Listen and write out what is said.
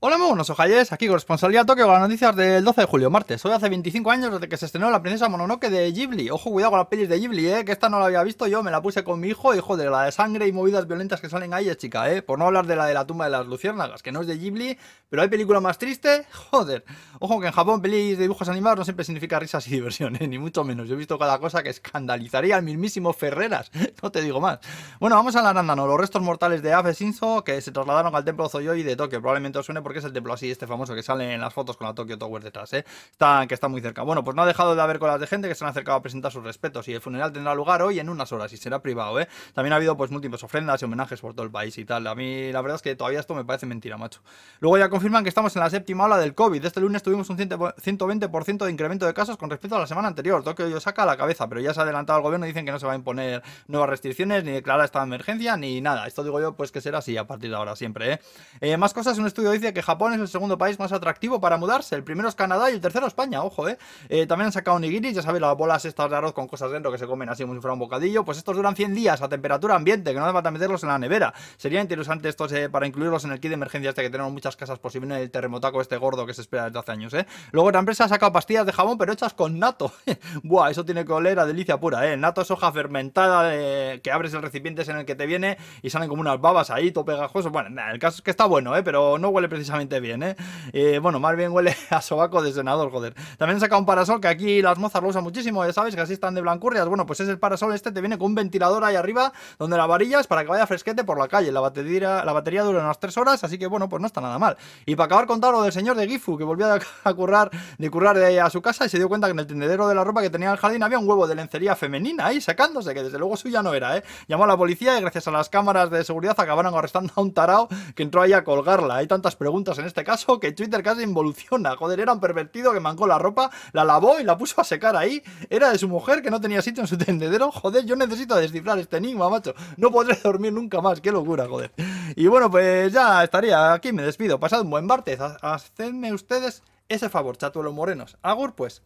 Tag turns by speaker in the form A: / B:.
A: Hola, muy buenos ojalles, aquí corresponsalía Tokio con las noticias del 12 de julio, martes. Hoy hace 25 años desde que se estrenó La Princesa Mononoke de Ghibli. Ojo, cuidado con las pelis de Ghibli, eh, que esta no la había visto yo, me la puse con mi hijo y joder, la de sangre y movidas violentas que salen ahí es chica, eh. Por no hablar de la de la tumba de las luciérnagas, que no es de Ghibli, pero hay película más triste, joder. Ojo que en Japón pelis de dibujos animados no siempre significa risas y diversión, eh, ni mucho menos. Yo he visto cada cosa que escandalizaría al mismísimo Ferreras, no te digo más. Bueno, vamos a la arándano, los restos mortales de Afe Shinzo que se trasladaron al templo Zoyoi de Tokio. Probablemente os suene porque es el templo así, este famoso que sale en las fotos con la Tokyo Tower detrás, ¿eh? Está, que está muy cerca. Bueno, pues no ha dejado de haber colas de gente que se han acercado a presentar sus respetos y el funeral tendrá lugar hoy en unas horas y será privado, ¿eh? También ha habido pues múltiples ofrendas y homenajes por todo el país y tal. A mí la verdad es que todavía esto me parece mentira, macho. Luego ya confirman que estamos en la séptima ola del COVID. Este lunes tuvimos un 120% de incremento de casos con respecto a la semana anterior. Tokio yo saca a la cabeza, pero ya se ha adelantado el gobierno y dicen que no se va a imponer nuevas restricciones ni declarar esta emergencia ni nada. Esto digo yo pues que será así a partir de ahora siempre, ¿eh? eh más cosas, un estudio dice que Japón es el segundo país más atractivo para mudarse. El primero es Canadá y el tercero España, ojo, ¿eh? eh también han sacado nigiris, ya sabéis, las bolas estas de arroz con cosas dentro que se comen así como si fuera un bocadillo. Pues estos duran 100 días a temperatura ambiente, que no hace falta meterlos en la nevera. Sería interesante estos eh, para incluirlos en el kit de emergencia este que tenemos muchas casas por si viene el terremotaco este gordo que se espera desde hace años, ¿eh? Luego otra empresa ha sacado pastillas de jabón, pero hechas con nato. Buah, eso tiene que oler a delicia pura, ¿eh? nato es hoja fermentada que abres el recipiente en el que te viene y salen como unas babas ahí, todo pegajoso. Bueno, el caso es que está bueno, ¿eh? Pero no huele precisamente bien, ¿eh? eh bueno, más bien huele a sobaco de senador, joder. También saca un parasol que aquí las mozas lo usan muchísimo, ya sabes, que así están de blancurrias. Bueno, pues es el parasol este, te viene con un ventilador ahí arriba, donde la varilla es para que vaya fresquete por la calle. La batería, dura unas 3 horas, así que bueno, pues no está nada mal. Y para acabar con lo del señor de Gifu, que volvió a, currar, de currar de a su casa y se dio cuenta que en el tendedero de la ropa que tenía en el jardín había un huevo de lencería femenina ahí sacándose, que desde luego suya no era, ¿eh? Llamó a la policía y gracias a las cámaras de seguridad acabaron arrestando a un tarao que entró ahí a colgarla. Hay tantas en este caso que Twitter casi involuciona. Joder, era un pervertido que mancó la ropa, la lavó y la puso a secar ahí. Era de su mujer que no tenía sitio en su tendedero. Joder, yo necesito descifrar este enigma, macho. No podré dormir nunca más. Qué locura, joder. Y bueno, pues ya estaría aquí. Me despido. Pasad un buen martes. Hacedme ustedes ese favor, chatuelos morenos. Agur, pues.